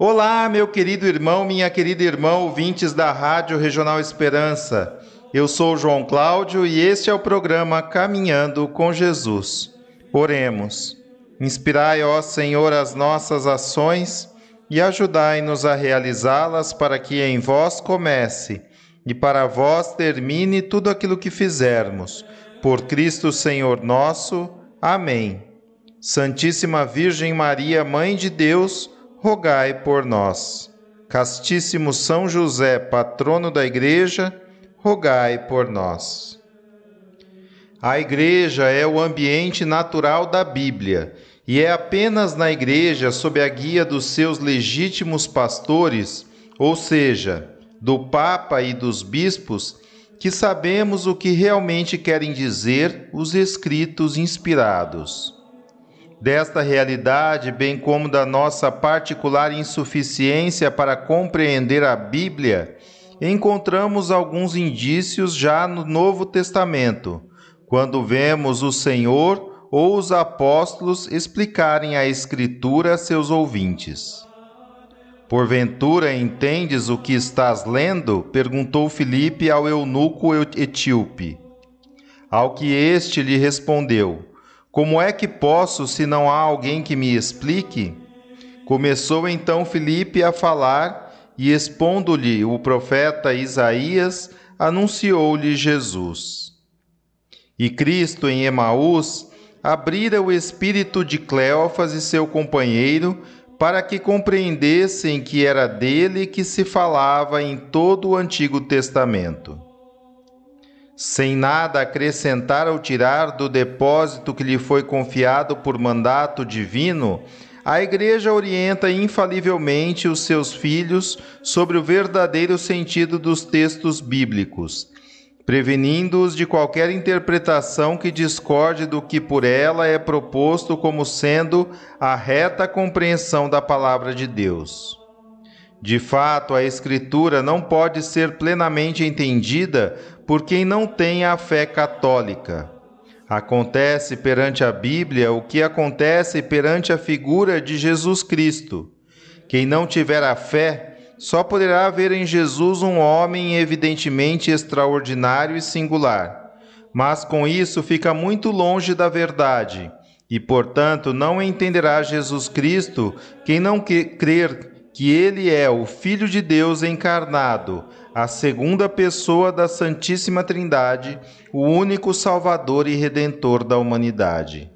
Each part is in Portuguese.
Olá, meu querido irmão, minha querida irmã, ouvintes da Rádio Regional Esperança. Eu sou João Cláudio e este é o programa Caminhando com Jesus. Oremos. Inspirai, ó Senhor, as nossas ações e ajudai-nos a realizá-las para que em vós comece e para vós termine tudo aquilo que fizermos. Por Cristo Senhor nosso. Amém. Santíssima Virgem Maria, Mãe de Deus, rogai por nós. Castíssimo São José, patrono da Igreja, rogai por nós. A Igreja é o ambiente natural da Bíblia e é apenas na Igreja, sob a guia dos seus legítimos pastores, ou seja, do Papa e dos bispos, que sabemos o que realmente querem dizer os escritos inspirados. Desta realidade, bem como da nossa particular insuficiência para compreender a Bíblia, encontramos alguns indícios já no Novo Testamento, quando vemos o Senhor ou os apóstolos explicarem a Escritura a seus ouvintes. Porventura entendes o que estás lendo? perguntou Filipe ao eunuco etíope. Ao que este lhe respondeu: como é que posso se não há alguém que me explique? Começou então Filipe a falar e, expondo-lhe o profeta Isaías, anunciou-lhe Jesus. E Cristo em Emaús abrira o espírito de Cleófas e seu companheiro para que compreendessem que era dele que se falava em todo o Antigo Testamento sem nada acrescentar ou tirar do depósito que lhe foi confiado por mandato divino, a Igreja orienta infalivelmente os seus filhos sobre o verdadeiro sentido dos textos bíblicos, prevenindo-os de qualquer interpretação que discorde do que por ela é proposto como sendo a reta compreensão da palavra de Deus. De fato, a Escritura não pode ser plenamente entendida por quem não tem a fé católica. Acontece perante a Bíblia o que acontece perante a figura de Jesus Cristo. Quem não tiver a fé só poderá ver em Jesus um homem evidentemente extraordinário e singular, mas com isso fica muito longe da verdade e, portanto, não entenderá Jesus Cristo quem não crer que ele é o Filho de Deus encarnado, a segunda pessoa da Santíssima Trindade, o único Salvador e Redentor da humanidade.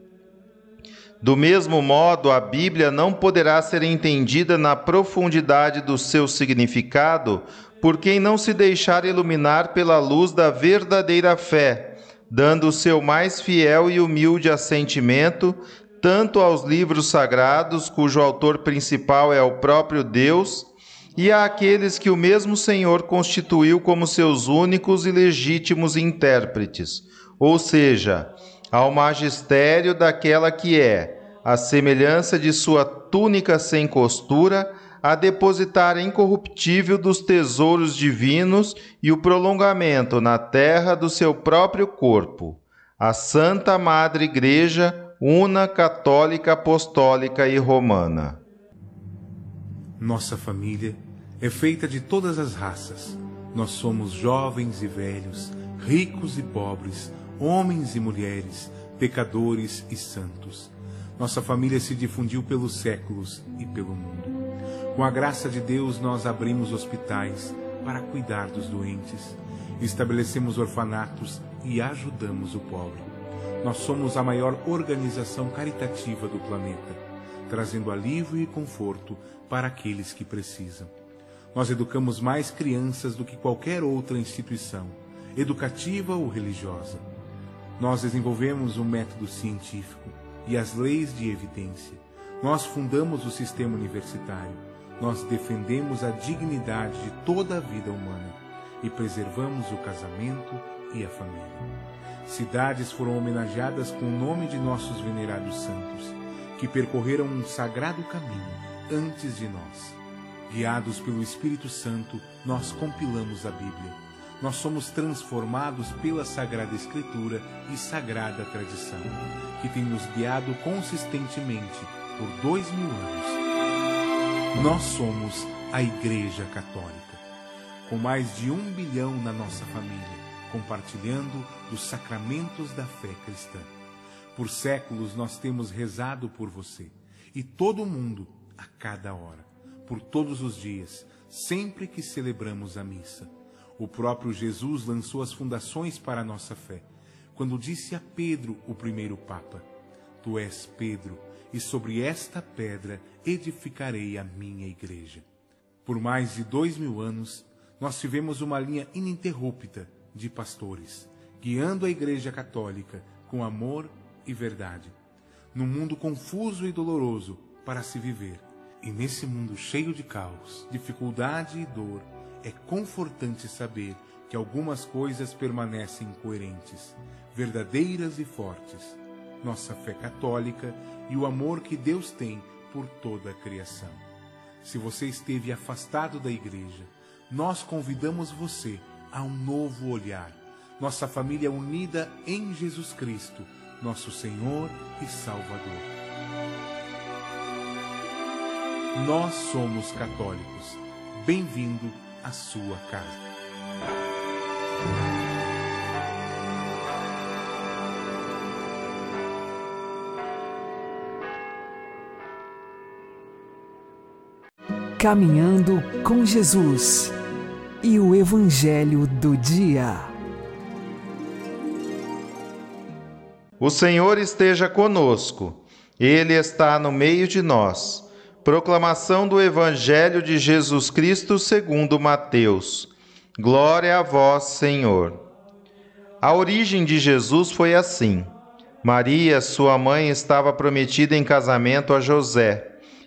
Do mesmo modo, a Bíblia não poderá ser entendida na profundidade do seu significado por quem não se deixar iluminar pela luz da verdadeira fé, dando o seu mais fiel e humilde assentimento tanto aos livros sagrados, cujo autor principal é o próprio Deus, e àqueles que o mesmo Senhor constituiu como seus únicos e legítimos intérpretes, ou seja, ao magistério daquela que é, a semelhança de sua túnica sem costura, a depositar incorruptível dos tesouros divinos e o prolongamento na terra do seu próprio corpo, a Santa Madre Igreja, una, católica, apostólica e romana. Nossa família é feita de todas as raças. Nós somos jovens e velhos, ricos e pobres, homens e mulheres, pecadores e santos. Nossa família se difundiu pelos séculos e pelo mundo. Com a graça de Deus, nós abrimos hospitais para cuidar dos doentes, estabelecemos orfanatos e ajudamos o pobre. Nós somos a maior organização caritativa do planeta, trazendo alívio e conforto para aqueles que precisam. Nós educamos mais crianças do que qualquer outra instituição, educativa ou religiosa. Nós desenvolvemos um método científico e as leis de evidência. Nós fundamos o sistema universitário. Nós defendemos a dignidade de toda a vida humana e preservamos o casamento e a família. Cidades foram homenageadas com o nome de nossos venerados santos, que percorreram um sagrado caminho antes de nós. Guiados pelo Espírito Santo, nós compilamos a Bíblia. Nós somos transformados pela Sagrada Escritura e Sagrada Tradição, que tem nos guiado consistentemente por dois mil anos. Nós somos a Igreja Católica, com mais de um bilhão na nossa família compartilhando os sacramentos da fé cristã. Por séculos nós temos rezado por você e todo mundo a cada hora, por todos os dias, sempre que celebramos a missa. O próprio Jesus lançou as fundações para a nossa fé, quando disse a Pedro, o primeiro Papa: Tu és Pedro, e sobre esta pedra edificarei a minha igreja. Por mais de dois mil anos, nós tivemos uma linha ininterrupta de pastores, guiando a Igreja Católica com amor e verdade, num mundo confuso e doloroso para se viver. E nesse mundo cheio de caos, dificuldade e dor, é confortante saber que algumas coisas permanecem coerentes, verdadeiras e fortes. Nossa fé católica e o amor que Deus tem por toda a criação. Se você esteve afastado da igreja, nós convidamos você a um novo olhar. Nossa família unida em Jesus Cristo, nosso Senhor e Salvador. Nós somos católicos. Bem-vindo à sua casa. Caminhando com Jesus e o Evangelho do Dia. O Senhor esteja conosco, Ele está no meio de nós. Proclamação do Evangelho de Jesus Cristo segundo Mateus. Glória a vós, Senhor. A origem de Jesus foi assim. Maria, sua mãe, estava prometida em casamento a José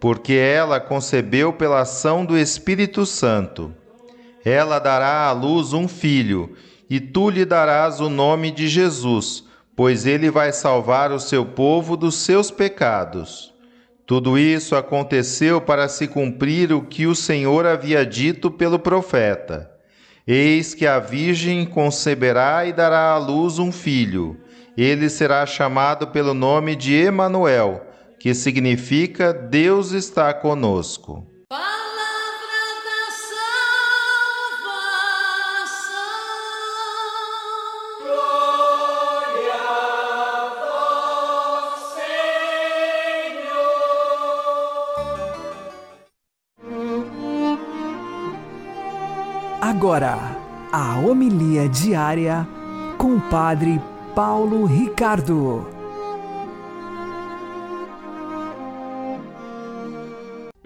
porque ela concebeu pela ação do Espírito Santo. Ela dará à luz um filho, e tu lhe darás o nome de Jesus, pois ele vai salvar o seu povo dos seus pecados. Tudo isso aconteceu para se cumprir o que o Senhor havia dito pelo profeta. Eis que a Virgem conceberá e dará à luz um filho. Ele será chamado pelo nome de Emanuel que significa Deus está conosco. Agora, a homilia diária com o Padre Paulo Ricardo.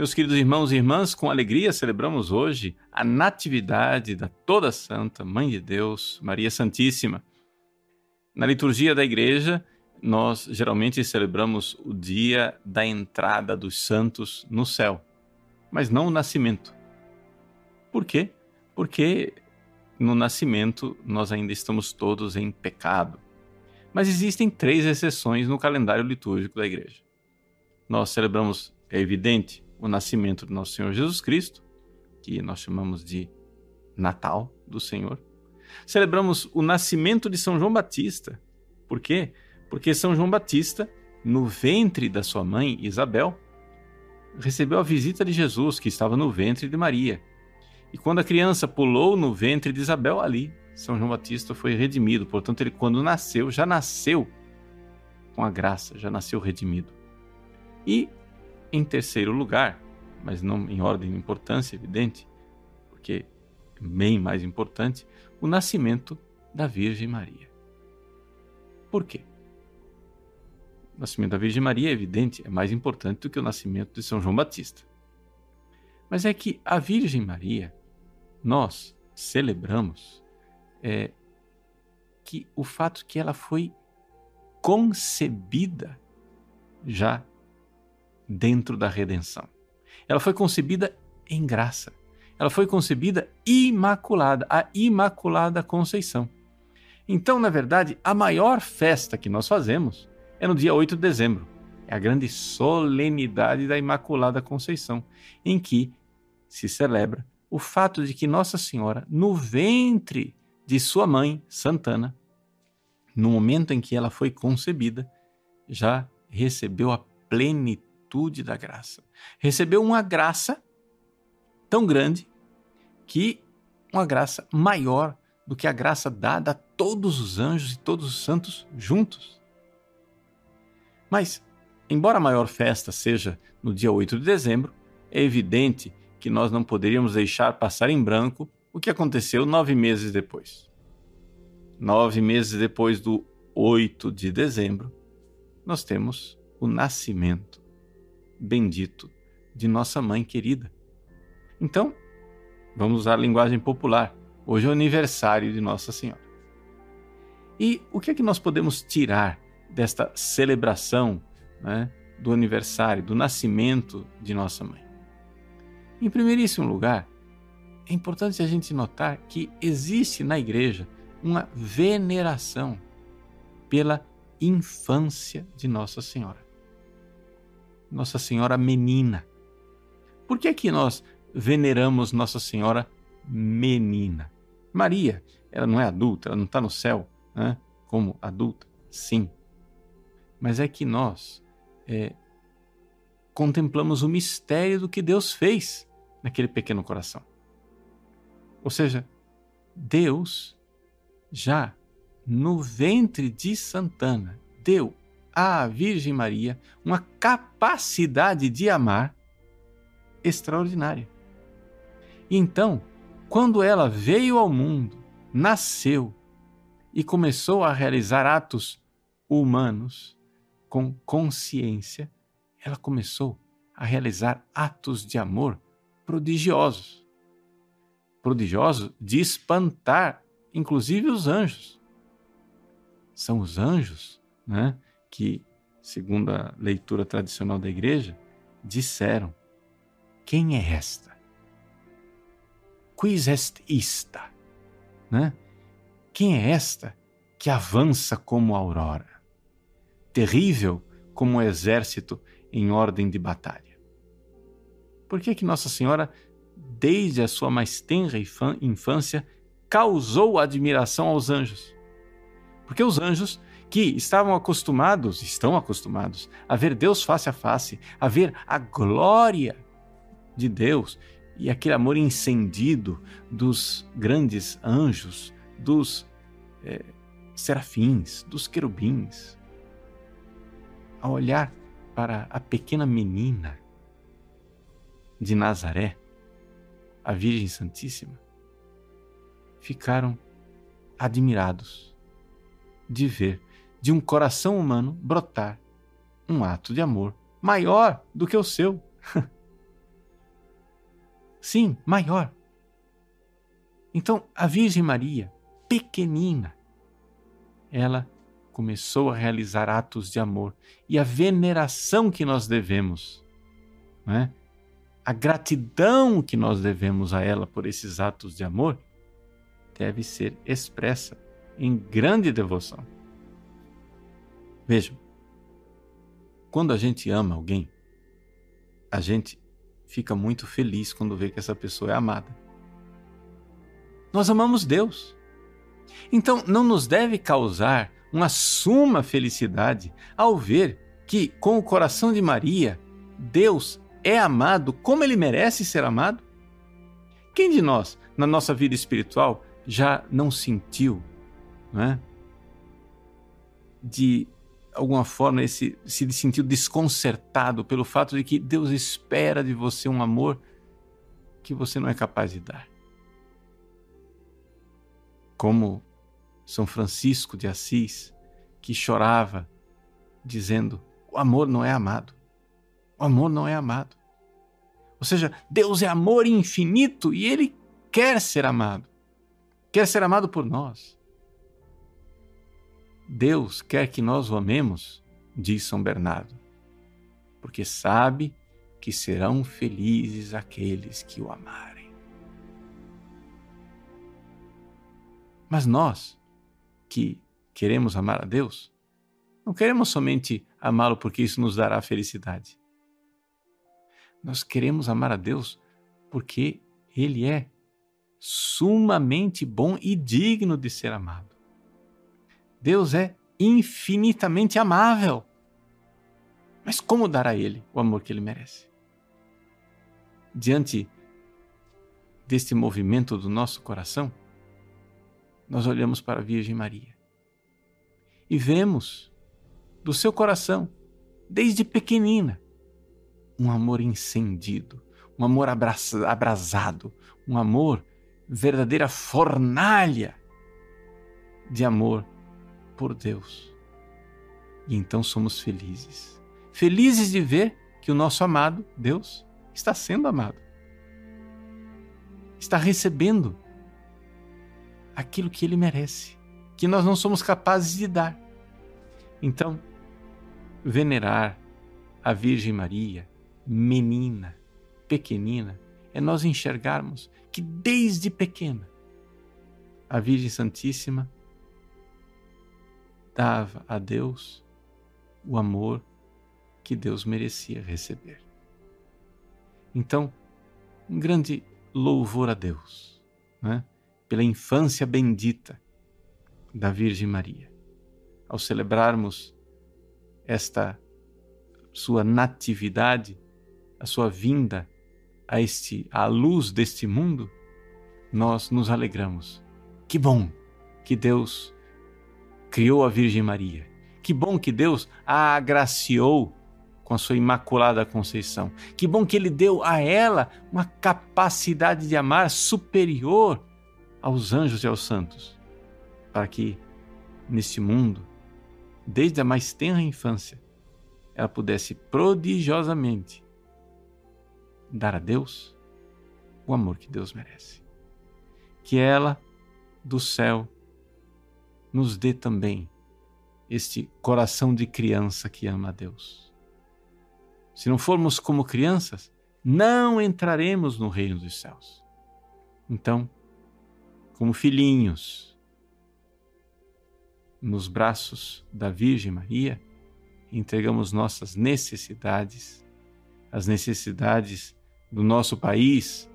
Meus queridos irmãos e irmãs, com alegria celebramos hoje a Natividade da Toda Santa Mãe de Deus, Maria Santíssima. Na liturgia da igreja, nós geralmente celebramos o dia da entrada dos santos no céu, mas não o nascimento. Por quê? Porque no nascimento nós ainda estamos todos em pecado. Mas existem três exceções no calendário litúrgico da igreja. Nós celebramos, é evidente, o nascimento do nosso Senhor Jesus Cristo, que nós chamamos de Natal do Senhor. Celebramos o nascimento de São João Batista. Por quê? Porque São João Batista, no ventre da sua mãe Isabel, recebeu a visita de Jesus, que estava no ventre de Maria. E quando a criança pulou no ventre de Isabel, ali São João Batista foi redimido. Portanto, ele, quando nasceu, já nasceu com a graça, já nasceu redimido. E em terceiro lugar, mas não em ordem de importância, evidente, porque é bem mais importante, o nascimento da Virgem Maria. Por quê? O nascimento da Virgem Maria é evidente, é mais importante do que o nascimento de São João Batista. Mas é que a Virgem Maria, nós celebramos é, que o fato que ela foi concebida já dentro da redenção. Ela foi concebida em graça. Ela foi concebida imaculada, a Imaculada Conceição. Então, na verdade, a maior festa que nós fazemos é no dia 8 de dezembro. É a grande solenidade da Imaculada Conceição, em que se celebra o fato de que Nossa Senhora, no ventre de sua mãe, Santana, no momento em que ela foi concebida, já recebeu a plenitude da graça. Recebeu uma graça tão grande que uma graça maior do que a graça dada a todos os anjos e todos os santos juntos. Mas, embora a maior festa seja no dia 8 de dezembro, é evidente que nós não poderíamos deixar passar em branco o que aconteceu nove meses depois. Nove meses depois do 8 de dezembro, nós temos o nascimento bendito de nossa mãe querida. Então, vamos usar a linguagem popular. Hoje é o aniversário de Nossa Senhora. E o que é que nós podemos tirar desta celebração né, do aniversário, do nascimento de nossa mãe? Em primeiríssimo lugar, é importante a gente notar que existe na igreja uma veneração pela infância de Nossa Senhora. Nossa Senhora menina. Por que é que nós veneramos Nossa Senhora menina? Maria, ela não é adulta, ela não está no céu né, como adulta, sim. Mas é que nós é, contemplamos o mistério do que Deus fez naquele pequeno coração. Ou seja, Deus já no ventre de Santana deu à Virgem Maria uma capacidade de amar extraordinária. Então, quando ela veio ao mundo, nasceu e começou a realizar atos humanos com consciência, ela começou a realizar atos de amor prodigiosos. Prodigiosos de espantar, inclusive, os anjos. São os anjos né, que, segundo a leitura tradicional da igreja, disseram: Quem é esta? Quis est ista? Né? Quem é esta que avança como a aurora, terrível como um exército em ordem de batalha? Por que, que Nossa Senhora, desde a sua mais tenra infância, causou admiração aos anjos? Porque os anjos que estavam acostumados, estão acostumados, a ver Deus face a face, a ver a glória de Deus e aquele amor incendido dos grandes anjos, dos é, serafins, dos querubins. Ao olhar para a pequena menina de Nazaré, a Virgem Santíssima, ficaram admirados de ver de um coração humano brotar um ato de amor maior do que o seu. Sim, maior. Então, a Virgem Maria, pequenina, ela começou a realizar atos de amor e a veneração que nós devemos, né? a gratidão que nós devemos a ela por esses atos de amor, deve ser expressa em grande devoção. Vejam, quando a gente ama alguém, a gente fica muito feliz quando vê que essa pessoa é amada. Nós amamos Deus. Então não nos deve causar uma suma felicidade ao ver que, com o coração de Maria, Deus é amado como ele merece ser amado? Quem de nós, na nossa vida espiritual, já não sentiu não é? de alguma forma, esse, se sentiu desconcertado pelo fato de que Deus espera de você um amor que você não é capaz de dar. Como São Francisco de Assis, que chorava, dizendo: o amor não é amado. O amor não é amado. Ou seja, Deus é amor infinito e ele quer ser amado. Quer ser amado por nós. Deus quer que nós o amemos, diz São Bernardo, porque sabe que serão felizes aqueles que o amarem. Mas nós, que queremos amar a Deus, não queremos somente amá-lo porque isso nos dará felicidade. Nós queremos amar a Deus porque Ele é sumamente bom e digno de ser amado. Deus é infinitamente amável. Mas como dar a Ele o amor que Ele merece? Diante deste movimento do nosso coração, nós olhamos para a Virgem Maria e vemos do seu coração, desde pequenina, um amor incendido, um amor abrasado, um amor verdadeira fornalha de amor por Deus. E então somos felizes. Felizes de ver que o nosso amado, Deus, está sendo amado. Está recebendo aquilo que ele merece, que nós não somos capazes de dar. Então, venerar a Virgem Maria, menina, pequenina, é nós enxergarmos que desde pequena a Virgem Santíssima dava a Deus o amor que Deus merecia receber. Então, um grande louvor a Deus né? pela infância bendita da Virgem Maria. Ao celebrarmos esta sua natividade, a sua vinda a este à luz deste mundo, nós nos alegramos. Que bom que Deus criou a Virgem Maria. Que bom que Deus a agraciou com a sua imaculada conceição. Que bom que ele deu a ela uma capacidade de amar superior aos anjos e aos santos, para que neste mundo desde a mais tenra infância, ela pudesse prodigiosamente dar a Deus o amor que Deus merece. Que ela, do céu, nos dê também este coração de criança que ama a Deus. Se não formos como crianças, não entraremos no reino dos céus. Então, como filhinhos, nos braços da Virgem Maria, entregamos nossas necessidades, as necessidades do nosso país,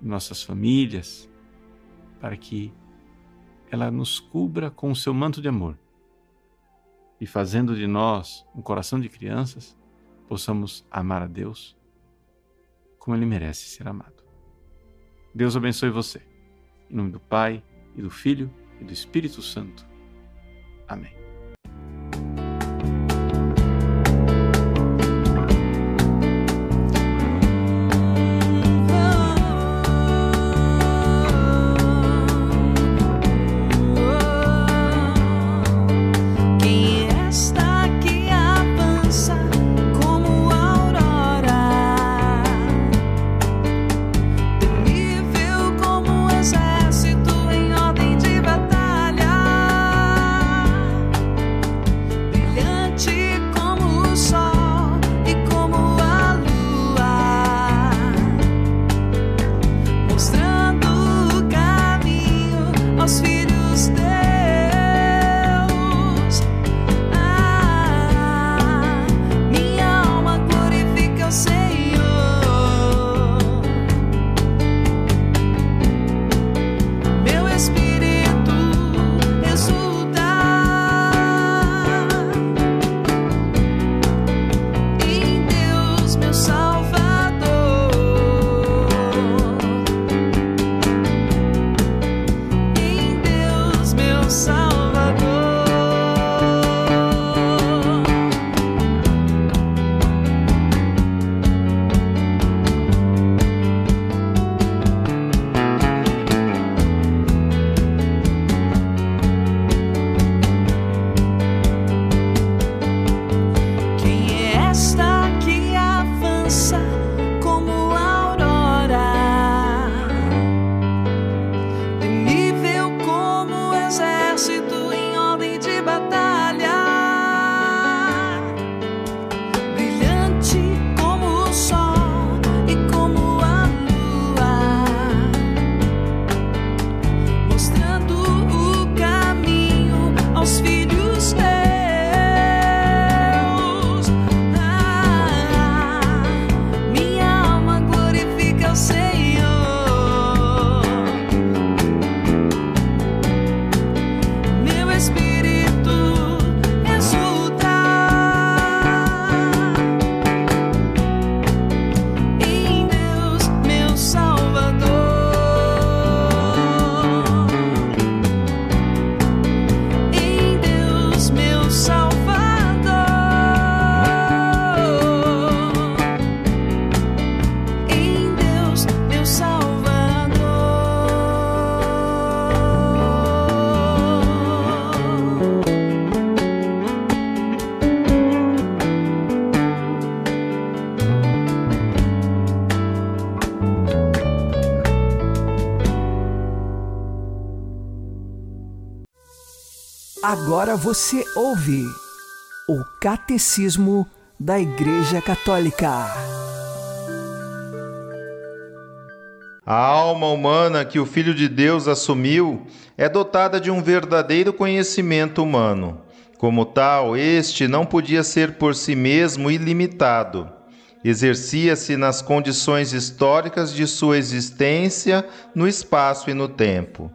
nossas famílias, para que ela nos cubra com o seu manto de amor e fazendo de nós um coração de crianças, possamos amar a Deus como Ele merece ser amado. Deus abençoe você. Em nome do Pai, e do Filho, e do Espírito Santo. Amém. Agora você ouve o Catecismo da Igreja Católica. A alma humana que o Filho de Deus assumiu é dotada de um verdadeiro conhecimento humano. Como tal, este não podia ser por si mesmo ilimitado. Exercia-se nas condições históricas de sua existência no espaço e no tempo.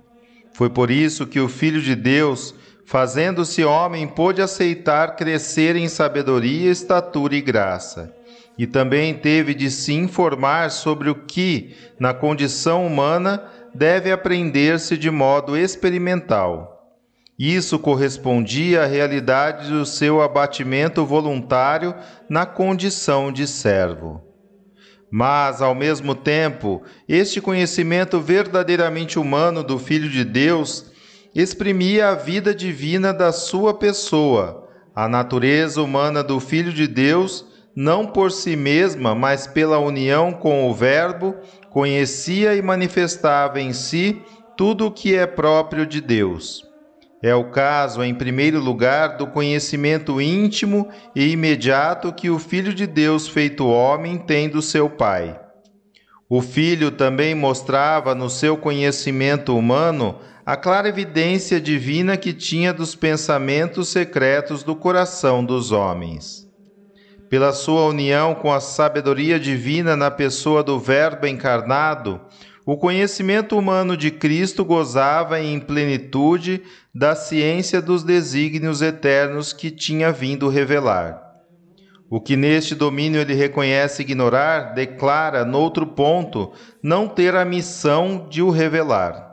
Foi por isso que o Filho de Deus fazendo-se homem, pôde aceitar crescer em sabedoria, estatura e graça. E também teve de se informar sobre o que, na condição humana, deve aprender-se de modo experimental. Isso correspondia à realidade do seu abatimento voluntário na condição de servo. Mas, ao mesmo tempo, este conhecimento verdadeiramente humano do Filho de Deus exprimia a vida divina da sua pessoa, a natureza humana do Filho de Deus, não por si mesma, mas pela união com o Verbo, conhecia e manifestava em si tudo o que é próprio de Deus. É o caso, em primeiro lugar, do conhecimento íntimo e imediato que o Filho de Deus, feito homem, tem do seu Pai. O Filho também mostrava no seu conhecimento humano a clara evidência divina que tinha dos pensamentos secretos do coração dos homens. Pela sua união com a sabedoria divina na pessoa do Verbo encarnado, o conhecimento humano de Cristo gozava em plenitude da ciência dos desígnios eternos que tinha vindo revelar. O que neste domínio ele reconhece ignorar, declara, noutro ponto, não ter a missão de o revelar.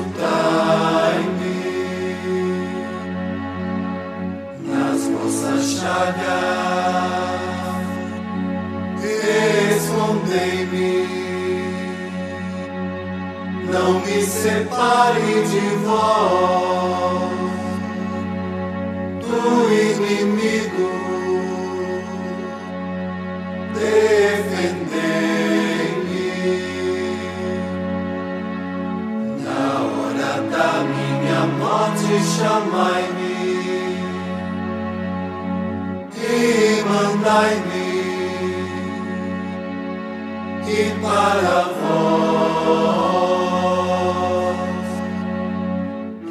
chagar, escondei-me, não me separe de vós, do inimigo. Defendei-me na hora da minha morte, chamai-me. Ajudai-me e para vós,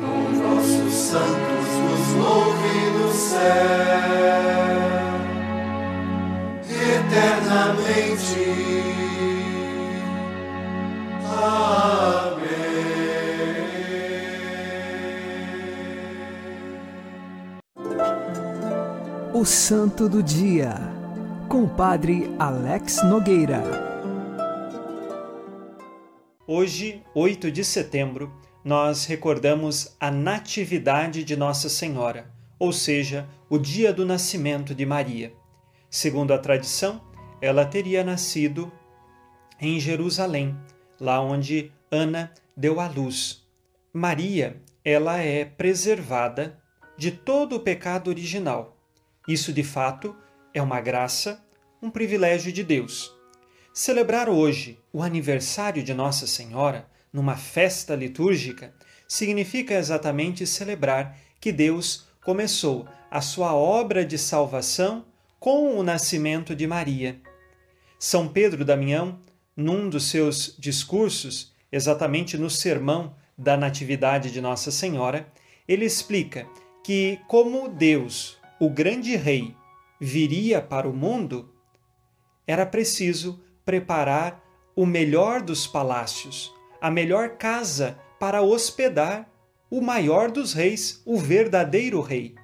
com vossos santos, nos louve no céu. O Santo do Dia, com o Padre Alex Nogueira. Hoje, 8 de setembro, nós recordamos a Natividade de Nossa Senhora, ou seja, o dia do nascimento de Maria. Segundo a tradição, ela teria nascido em Jerusalém, lá onde Ana deu à luz. Maria, ela é preservada de todo o pecado original. Isso, de fato, é uma graça, um privilégio de Deus. Celebrar hoje o aniversário de Nossa Senhora, numa festa litúrgica, significa exatamente celebrar que Deus começou a sua obra de salvação com o nascimento de Maria. São Pedro Damião, num dos seus discursos, exatamente no sermão da Natividade de Nossa Senhora, ele explica que, como Deus, o grande rei, viria para o mundo, era preciso preparar o melhor dos palácios, a melhor casa para hospedar o maior dos reis, o verdadeiro rei.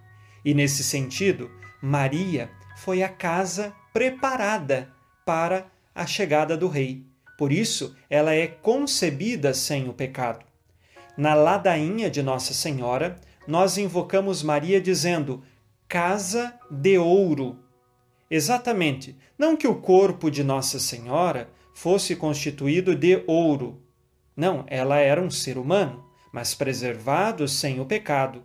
E nesse sentido, Maria foi a casa preparada para a chegada do rei. Por isso, ela é concebida sem o pecado. Na ladainha de Nossa Senhora, nós invocamos Maria dizendo: Casa de ouro. Exatamente, não que o corpo de Nossa Senhora fosse constituído de ouro. Não, ela era um ser humano, mas preservado sem o pecado.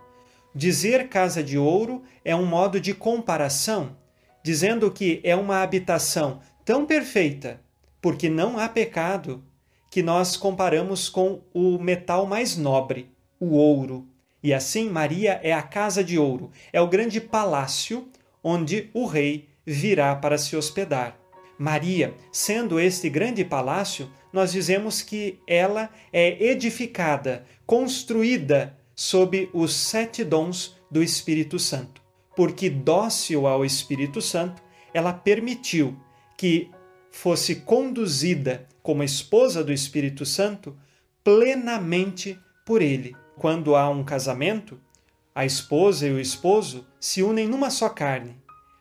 Dizer casa de ouro é um modo de comparação, dizendo que é uma habitação tão perfeita, porque não há pecado, que nós comparamos com o metal mais nobre, o ouro. E assim, Maria é a casa de ouro, é o grande palácio onde o rei virá para se hospedar. Maria, sendo este grande palácio, nós dizemos que ela é edificada, construída sob os sete dons do Espírito Santo. Porque dócil ao Espírito Santo, ela permitiu que fosse conduzida como esposa do Espírito Santo plenamente por ele. Quando há um casamento, a esposa e o esposo se unem numa só carne.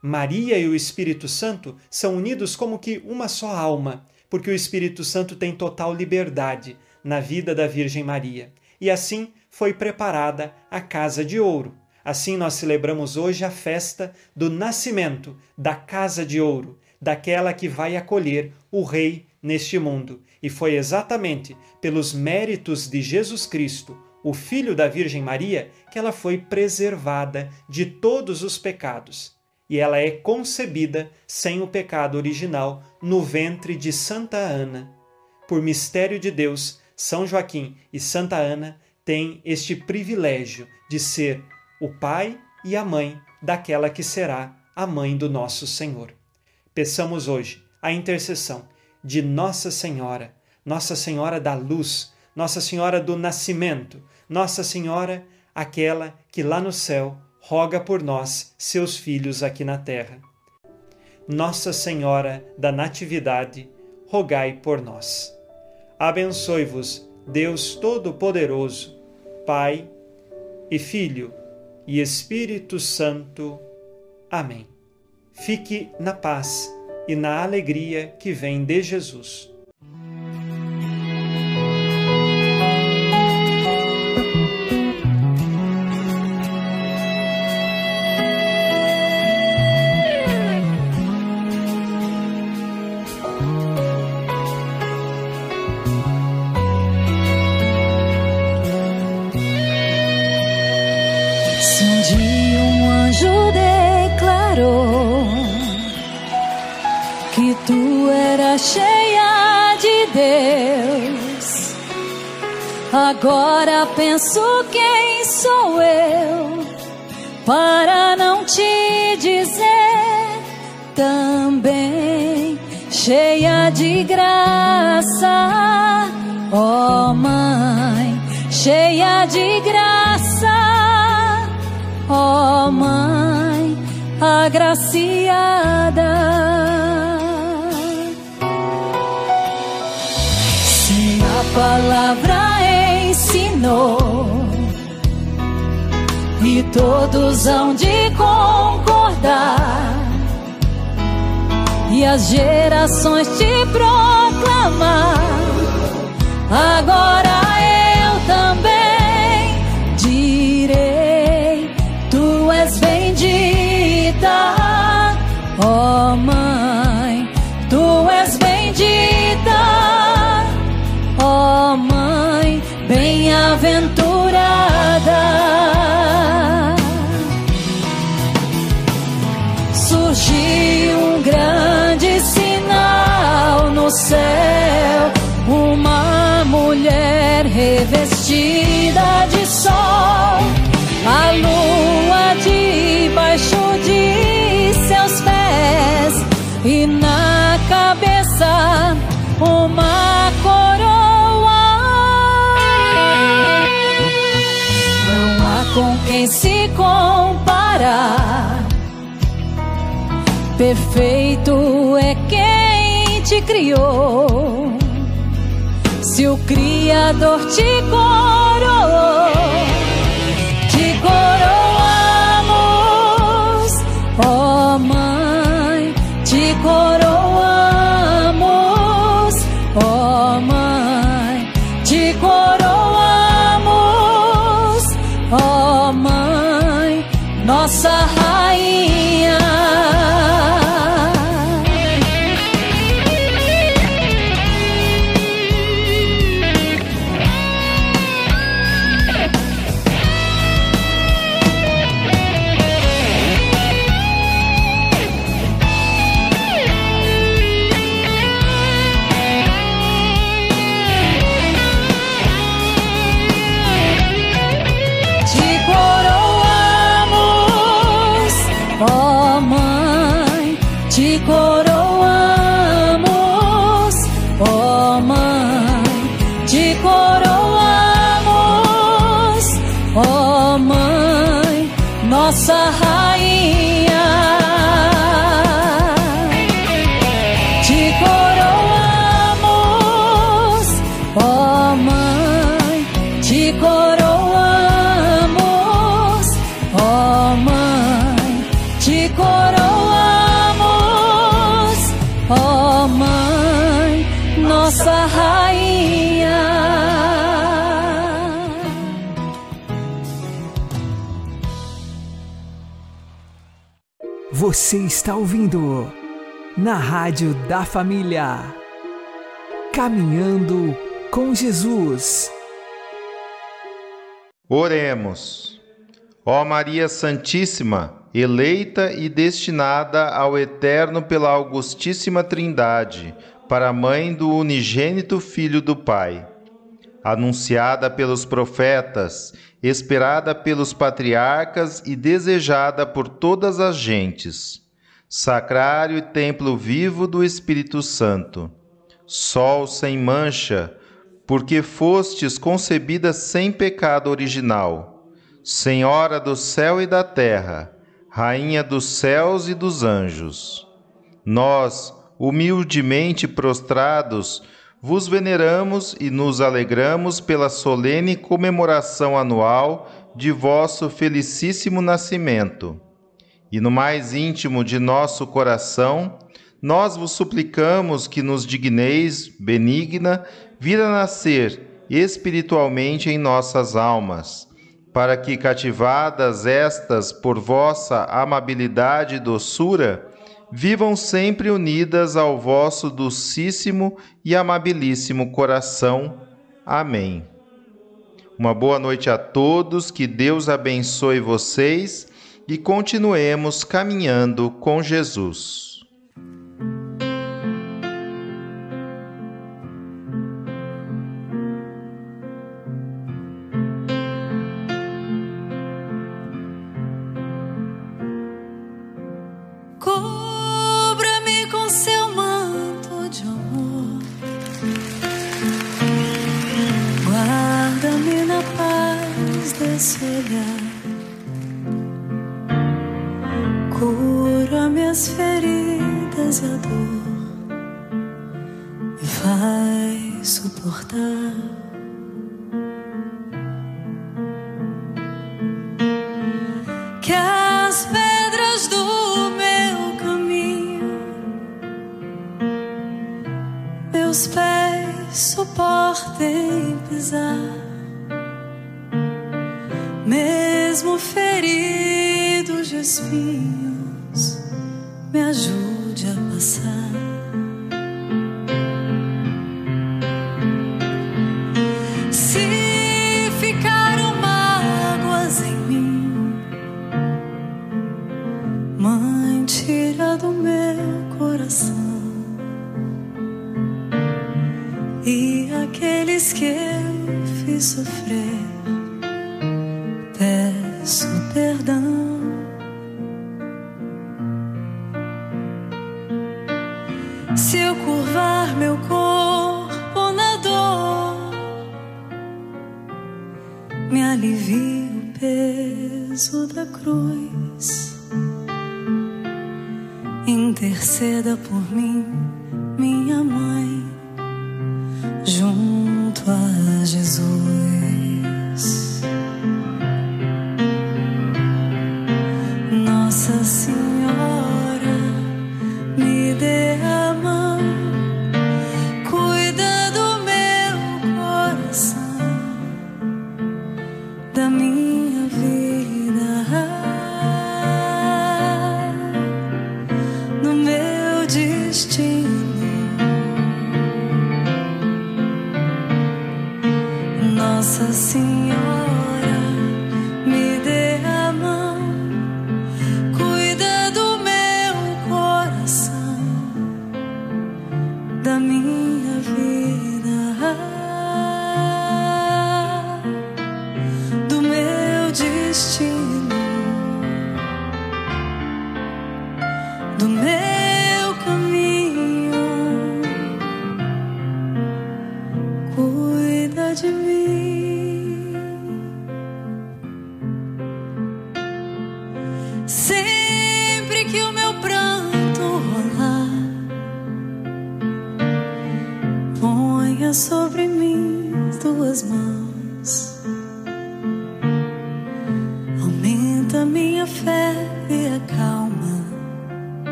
Maria e o Espírito Santo são unidos como que uma só alma, porque o Espírito Santo tem total liberdade na vida da Virgem Maria. E assim foi preparada a casa de ouro. Assim nós celebramos hoje a festa do nascimento da casa de ouro, daquela que vai acolher o Rei neste mundo. E foi exatamente pelos méritos de Jesus Cristo, o Filho da Virgem Maria, que ela foi preservada de todos os pecados. E ela é concebida sem o pecado original no ventre de Santa Ana. Por mistério de Deus, São Joaquim e Santa Ana têm este privilégio de ser o pai e a mãe daquela que será a mãe do nosso Senhor. Peçamos hoje a intercessão de Nossa Senhora, Nossa Senhora da Luz, Nossa Senhora do Nascimento, Nossa Senhora, aquela que lá no céu roga por nós, seus filhos aqui na terra. Nossa Senhora da Natividade, rogai por nós. Abençoe-vos, Deus Todo-Poderoso, Pai e Filho e Espírito Santo. Amém. Fique na paz e na alegria que vem de Jesus. Palavra ensinou e todos hão de concordar, e as gerações te proclamar. Agora vento Perfeito é quem te criou, se o Criador te coroou, Você está ouvindo na Rádio da Família. Caminhando com Jesus. Oremos. Ó Maria Santíssima, eleita e destinada ao eterno pela Augustíssima Trindade, para a mãe do unigênito Filho do Pai, anunciada pelos profetas esperada pelos patriarcas e desejada por todas as gentes, sacrário e templo vivo do Espírito Santo, sol sem mancha, porque fostes concebida sem pecado original, Senhora do céu e da terra, Rainha dos céus e dos anjos. Nós, humildemente prostrados, vos veneramos e nos alegramos pela solene comemoração anual de vosso felicíssimo nascimento. E no mais íntimo de nosso coração, nós vos suplicamos que nos digneis, benigna, vir a nascer espiritualmente em nossas almas, para que, cativadas estas por vossa amabilidade e doçura, vivam sempre unidas ao vosso docíssimo e amabilíssimo coração. Amém. Uma boa noite a todos, que Deus abençoe vocês e continuemos caminhando com Jesus.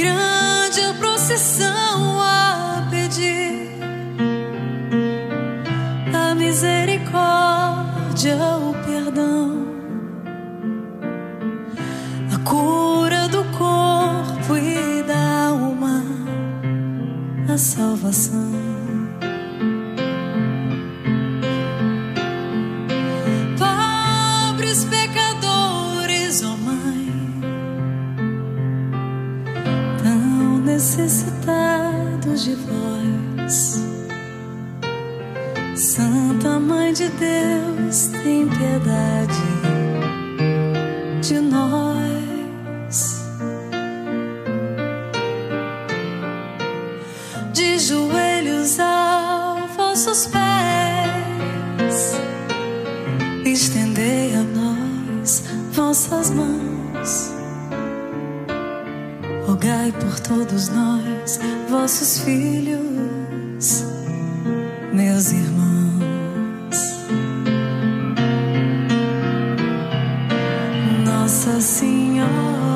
Grande Senhora,